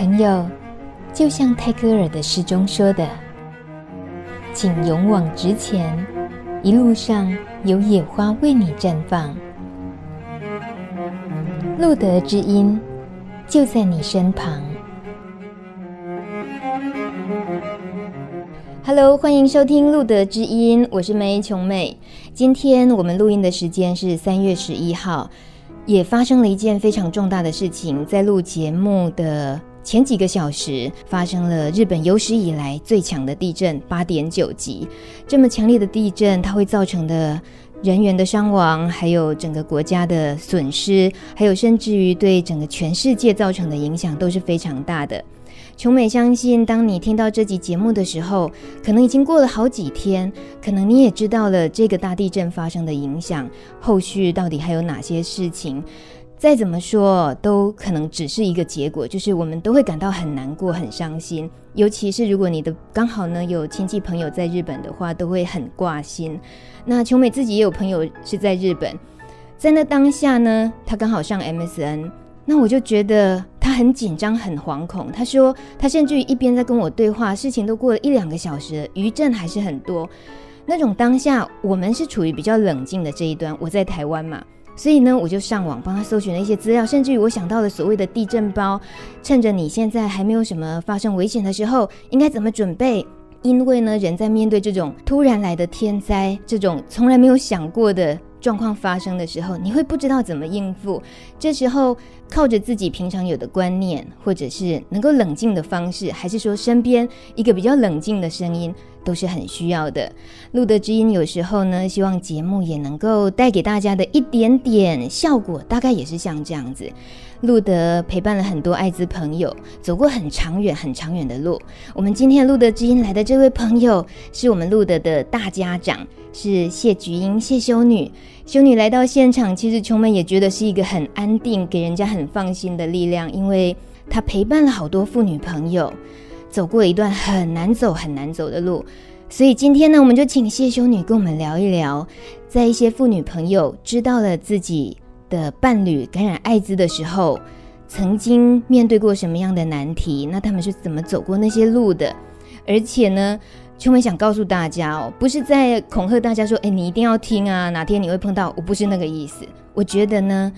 朋友，就像泰戈尔的诗中说的：“请勇往直前，一路上有野花为你绽放。”路德之音就在你身旁。Hello，欢迎收听路德之音，我是梅琼美。今天我们录音的时间是三月十一号，也发生了一件非常重大的事情，在录节目的。前几个小时发生了日本有史以来最强的地震，八点九级。这么强烈的地震，它会造成的人员的伤亡，还有整个国家的损失，还有甚至于对整个全世界造成的影响都是非常大的。琼美相信，当你听到这集节目的时候，可能已经过了好几天，可能你也知道了这个大地震发生的影响，后续到底还有哪些事情。再怎么说，都可能只是一个结果，就是我们都会感到很难过、很伤心。尤其是如果你的刚好呢有亲戚朋友在日本的话，都会很挂心。那琼美自己也有朋友是在日本，在那当下呢，他刚好上 MSN，那我就觉得他很紧张、很惶恐。他说他甚至于一边在跟我对话，事情都过了一两个小时了，余震还是很多。那种当下，我们是处于比较冷静的这一端。我在台湾嘛。所以呢，我就上网帮他搜寻了一些资料，甚至于我想到了所谓的地震包，趁着你现在还没有什么发生危险的时候，应该怎么准备？因为呢，人在面对这种突然来的天灾，这种从来没有想过的状况发生的时候，你会不知道怎么应付。这时候靠着自己平常有的观念，或者是能够冷静的方式，还是说身边一个比较冷静的声音。都是很需要的。路德知音有时候呢，希望节目也能够带给大家的一点点效果，大概也是像这样子。路德陪伴了很多艾滋朋友，走过很长远、很长远的路。我们今天路德知音来的这位朋友，是我们路德的大家长，是谢菊英谢修女。修女来到现场，其实琼美也觉得是一个很安定、给人家很放心的力量，因为她陪伴了好多妇女朋友。走过一段很难走、很难走的路，所以今天呢，我们就请谢修女跟我们聊一聊，在一些妇女朋友知道了自己的伴侣感染艾滋的时候，曾经面对过什么样的难题？那他们是怎么走过那些路的？而且呢，秋梅想告诉大家哦，不是在恐吓大家说，诶，你一定要听啊，哪天你会碰到，我不是那个意思。我觉得呢。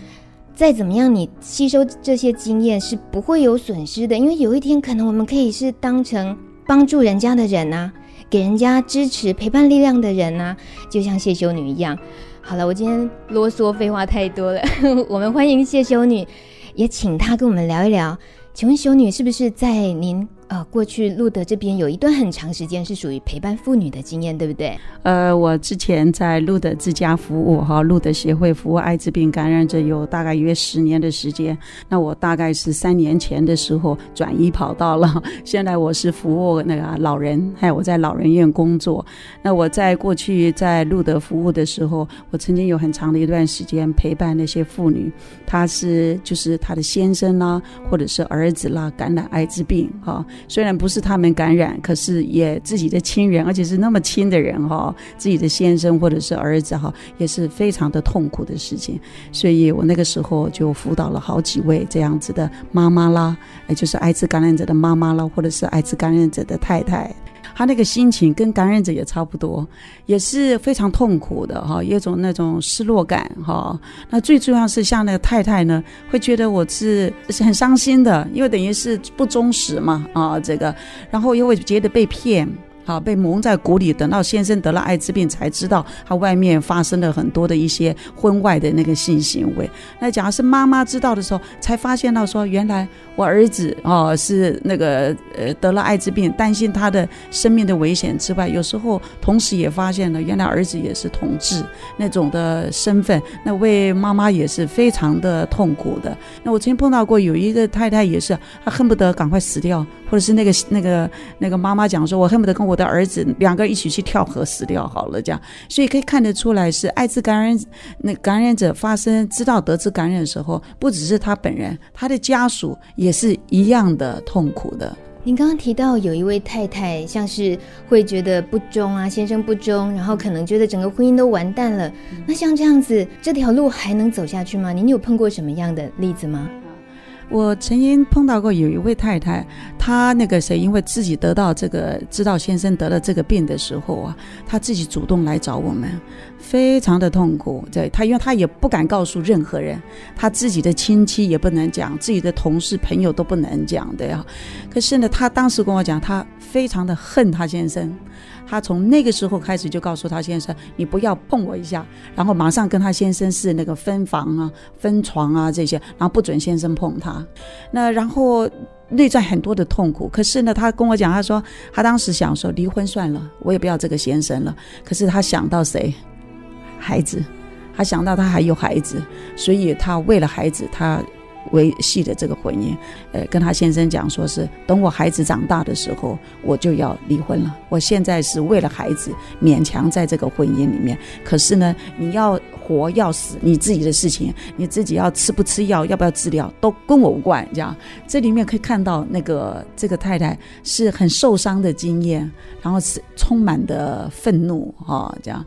再怎么样，你吸收这些经验是不会有损失的，因为有一天可能我们可以是当成帮助人家的人呐、给人家支持陪伴力量的人呐、就像谢修女一样。好了，我今天啰嗦废话太多了，我们欢迎谢修女，也请她跟我们聊一聊。请问修女是不是在您？呃，过去路德这边有一段很长时间是属于陪伴妇女的经验，对不对？呃，我之前在路德之家服务哈，路德协会服务艾滋病感染者有大概约十年的时间。那我大概是三年前的时候转移跑道了，现在我是服务那个老人，还有我在老人院工作。那我在过去在路德服务的时候，我曾经有很长的一段时间陪伴那些妇女，她是就是她的先生啦，或者是儿子啦感染艾滋病哈。虽然不是他们感染，可是也自己的亲人，而且是那么亲的人哈，自己的先生或者是儿子哈，也是非常的痛苦的事情。所以我那个时候就辅导了好几位这样子的妈妈啦，也就是艾滋感染者的妈妈啦，或者是艾滋感染者的太太。他那个心情跟感染者也差不多，也是非常痛苦的哈，有一种那种失落感哈。那最重要是像那个太太呢，会觉得我是是很伤心的，因为等于是不忠实嘛啊这个，然后又会觉得被骗。好，被蒙在鼓里，等到先生得了艾滋病，才知道他外面发生了很多的一些婚外的那个性行为。那假如是妈妈知道的时候，才发现到说，原来我儿子哦是那个呃得了艾滋病，担心他的生命的危险之外，有时候同时也发现了原来儿子也是同志那种的身份，那为妈妈也是非常的痛苦的。那我曾经碰到过有一个太太也是，她恨不得赶快死掉，或者是那个那个那个妈妈讲说，我恨不得跟我。我的儿子两个一起去跳河死掉好了，这样，所以可以看得出来，是艾滋感染那感染者发生知道得知感染的时候，不只是他本人，他的家属也是一样的痛苦的。您刚刚提到有一位太太，像是会觉得不忠啊，先生不忠，然后可能觉得整个婚姻都完蛋了。那像这样子，这条路还能走下去吗？您有碰过什么样的例子吗？我曾经碰到过有一位太太，她那个谁，因为自己得到这个，知道先生得了这个病的时候啊，她自己主动来找我们，非常的痛苦。对，她，因为她也不敢告诉任何人，她自己的亲戚也不能讲，自己的同事朋友都不能讲的呀。可是呢，她当时跟我讲，她非常的恨她先生。她从那个时候开始就告诉她先生：“你不要碰我一下。”然后马上跟她先生是那个分房啊、分床啊这些，然后不准先生碰她。那然后内在很多的痛苦。可是呢，她跟我讲，她说她当时想说离婚算了，我也不要这个先生了。可是她想到谁？孩子，她想到她还有孩子，所以她为了孩子，她。维系的这个婚姻，呃，跟他先生讲，说是等我孩子长大的时候，我就要离婚了。我现在是为了孩子勉强在这个婚姻里面，可是呢，你要活要死，你自己的事情，你自己要吃不吃药，要不要治疗，都跟我无关。这样，这里面可以看到那个这个太太是很受伤的经验，然后是充满的愤怒哈，这样。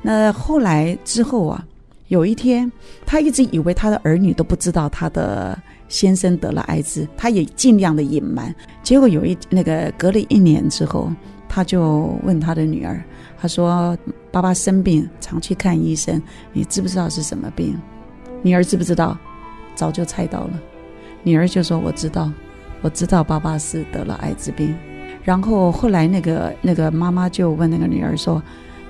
那后来之后啊。有一天，他一直以为他的儿女都不知道他的先生得了艾滋，他也尽量的隐瞒。结果有一那个隔了一年之后，他就问他的女儿，他说：“爸爸生病，常去看医生，你知不知道是什么病？”女儿知不知道？早就猜到了。女儿就说：“我知道，我知道爸爸是得了艾滋病。”然后后来那个那个妈妈就问那个女儿说：“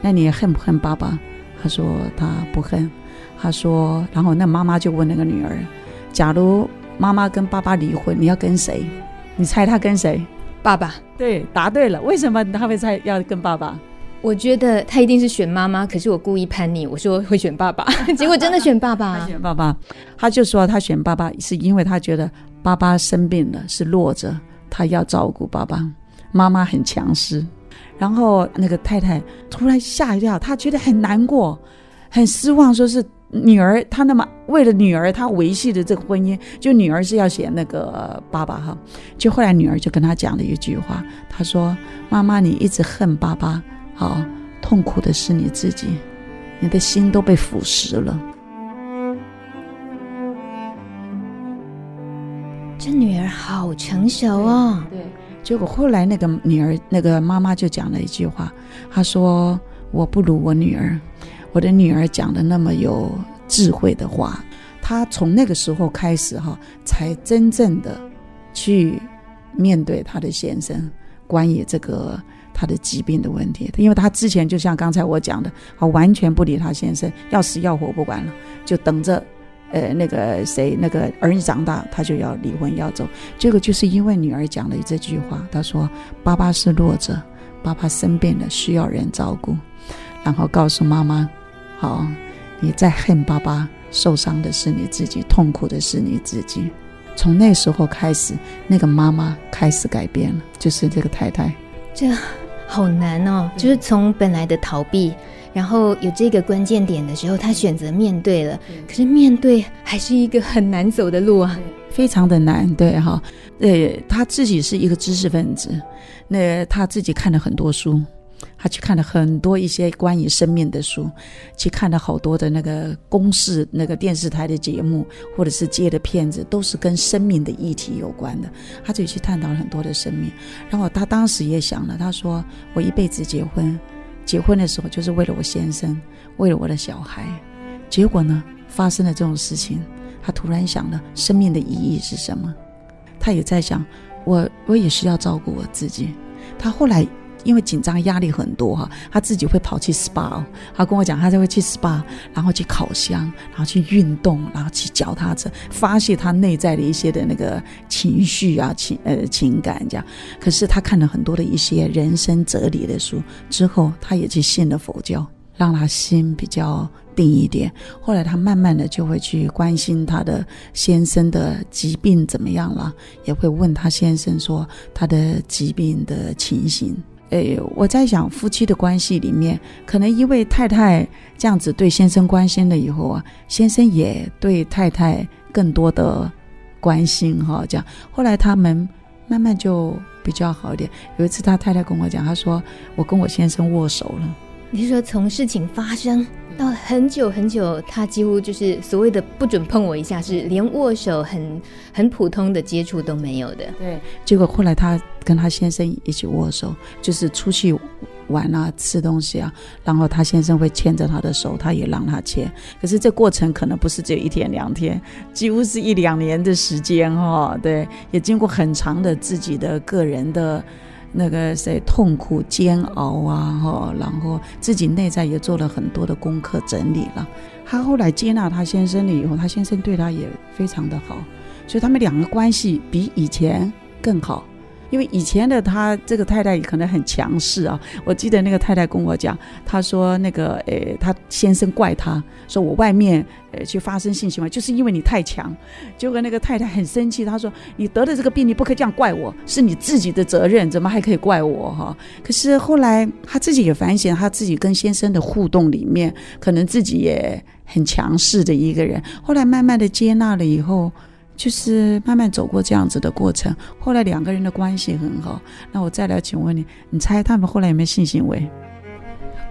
那你恨不恨爸爸？”她说：“她不恨。”他说，然后那妈妈就问那个女儿：“假如妈妈跟爸爸离婚，你要跟谁？你猜他跟谁？爸爸。对，答对了。为什么他会猜要跟爸爸？我觉得他一定是选妈妈。可是我故意叛逆，我说会选爸爸，结果真的选爸爸。他选爸爸，他就说他选爸爸是因为他觉得爸爸生病了，是弱者，他要照顾爸爸。妈妈很强势。然后那个太太突然吓一跳，她觉得很难过，很失望，说是。女儿，她那么为了女儿，她维系的这个婚姻，就女儿是要写那个爸爸哈。就后来女儿就跟他讲了一句话，她说：“妈妈，你一直恨爸爸，好痛苦的是你自己，你的心都被腐蚀了。”这女儿好成熟哦。对，结果后来那个女儿，那个妈妈就讲了一句话，她说：“我不如我女儿。”我的女儿讲的那么有智慧的话，她从那个时候开始哈，才真正的去面对她的先生关于这个她的疾病的问题。因为她之前就像刚才我讲的，她完全不理她先生，要死要活不管了，就等着，呃，那个谁，那个儿女长大，她就要离婚要走。这个就是因为女儿讲了这句话，她说：“爸爸是弱者，爸爸生病了需要人照顾。”然后告诉妈妈。好，你再恨爸爸，受伤的是你自己，痛苦的是你自己。从那时候开始，那个妈妈开始改变了，就是这个太太。这好难哦，就是从本来的逃避，然后有这个关键点的时候，她选择面对了。可是面对还是一个很难走的路啊，非常的难。对哈，呃，她自己是一个知识分子，那她自己看了很多书。他去看了很多一些关于生命的书，去看了好多的那个公视那个电视台的节目，或者是接的片子，都是跟生命的议题有关的。他就去探讨了很多的生命。然后他当时也想了，他说：“我一辈子结婚，结婚的时候就是为了我先生，为了我的小孩。结果呢，发生了这种事情。他突然想了，生命的意义是什么？他也在想，我我也是要照顾我自己。他后来。因为紧张压力很多哈，他自己会跑去 SPA，他跟我讲，他就会去 SPA，然后去烤箱，然后去运动，然后去脚踏车，发泄他内在的一些的那个情绪啊情呃情感这样。可是他看了很多的一些人生哲理的书之后，他也去信了佛教，让他心比较定一点。后来他慢慢的就会去关心他的先生的疾病怎么样了，也会问他先生说他的疾病的情形。诶，我在想夫妻的关系里面，可能因为太太这样子对先生关心了以后啊，先生也对太太更多的关心哈，这样。后来他们慢慢就比较好一点。有一次他太太跟我讲，他说我跟我先生握手了，你是说从事情发生？到很久很久，他几乎就是所谓的不准碰我一下，是连握手很很普通的接触都没有的。对，结果后来他跟他先生一起握手，就是出去玩啊、吃东西啊，然后他先生会牵着他的手，他也让他牵。可是这过程可能不是只有一天两天，几乎是一两年的时间哈。对，也经过很长的自己的个人的。那个谁痛苦煎熬啊，哈，然后自己内在也做了很多的功课整理了。她后来接纳她先生了以后，她先生对她也非常的好，所以他们两个关系比以前更好。因为以前的他这个太太可能很强势啊，我记得那个太太跟我讲，她说那个诶，她先生怪她说我外面呃去发生性行为，就是因为你太强。结果那个太太很生气，她说你得了这个病，你不可以这样怪我，是你自己的责任，怎么还可以怪我哈？可是后来她自己也反省，她自己跟先生的互动里面，可能自己也很强势的一个人，后来慢慢的接纳了以后。就是慢慢走过这样子的过程，后来两个人的关系很好。那我再来请问你，你猜他们后来有没有性行为？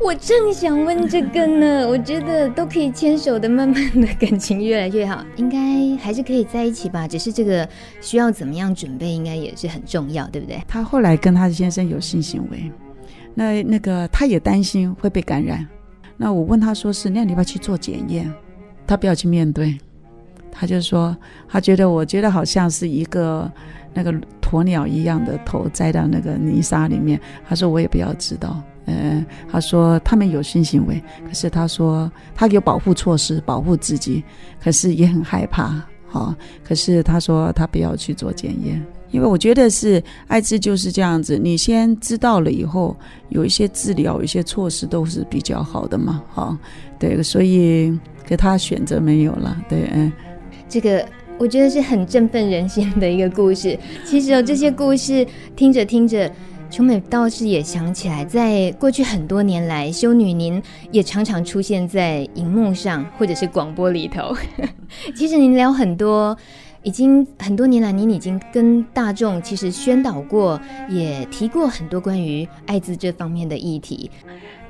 我正想问这个呢。我觉得都可以牵手的，慢慢的感情越来越好，应该还是可以在一起吧。只是这个需要怎么样准备，应该也是很重要，对不对？他后来跟他的先生有性行为，那那个他也担心会被感染。那我问他说是，那你要不要去做检验？他不要去面对。他就说，他觉得我觉得好像是一个那个鸵鸟一样的头栽到那个泥沙里面。他说我也不要知道。嗯，他说他们有性行为，可是他说他有保护措施保护自己，可是也很害怕。好，可是他说他不要去做检验，因为我觉得是艾滋就是这样子，你先知道了以后，有一些治疗，有一些措施都是比较好的嘛。好，对，所以给他选择没有了。对，嗯。这个我觉得是很振奋人心的一个故事。其实哦，这些故事听着听着，琼美倒是也想起来，在过去很多年来，修女您也常常出现在荧幕上或者是广播里头。其实您聊很多，已经很多年来，您已经跟大众其实宣导过，也提过很多关于艾滋这方面的议题。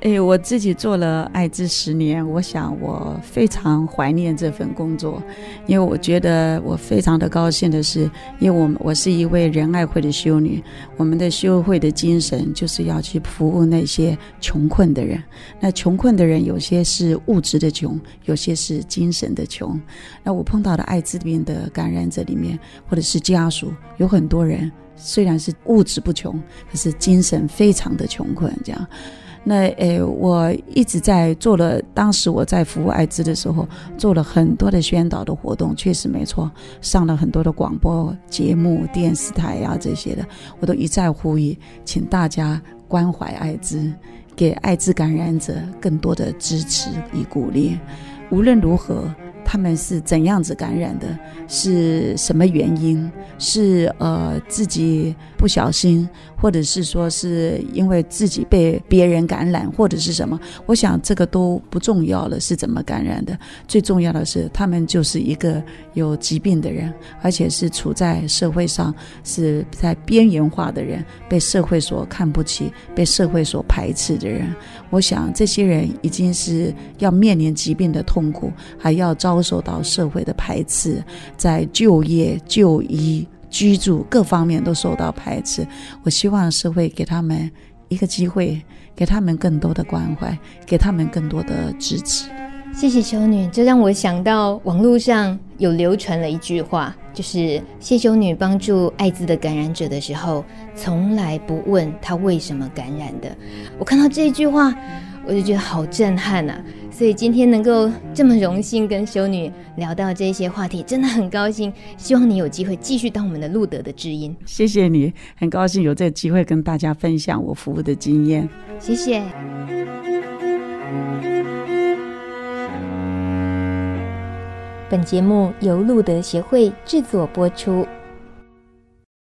哎，我自己做了艾滋十年，我想我非常怀念这份工作，因为我觉得我非常的高兴的是，因为我我是一位仁爱会的修女，我们的修会的精神就是要去服务那些穷困的人。那穷困的人有些是物质的穷，有些是精神的穷。那我碰到的艾滋病的感染者里面，或者是家属，有很多人虽然是物质不穷，可是精神非常的穷困，这样。那诶，我一直在做了。当时我在服务艾滋的时候，做了很多的宣导的活动，确实没错，上了很多的广播节目、电视台呀、这些的，我都一再呼吁，请大家关怀艾滋，给艾滋感染者更多的支持与鼓励。无论如何，他们是怎样子感染的，是什么原因？是呃自己不小心。或者是说是因为自己被别人感染，或者是什么？我想这个都不重要了，是怎么感染的？最重要的是，他们就是一个有疾病的人，而且是处在社会上是在边缘化的人，被社会所看不起，被社会所排斥的人。我想这些人已经是要面临疾病的痛苦，还要遭受到社会的排斥，在就业、就医。居住各方面都受到排斥，我希望社会给他们一个机会，给他们更多的关怀，给他们更多的支持。谢谢修女，这让我想到网络上有流传了一句话，就是谢修女帮助艾滋的感染者的时候，从来不问她为什么感染的。我看到这句话，我就觉得好震撼啊！所以今天能够这么荣幸跟修女聊到这些话题，真的很高兴。希望你有机会继续当我们的路德的知音。谢谢你，很高兴有这个机会跟大家分享我服务的经验。谢谢。本节目由路德协会制作播出。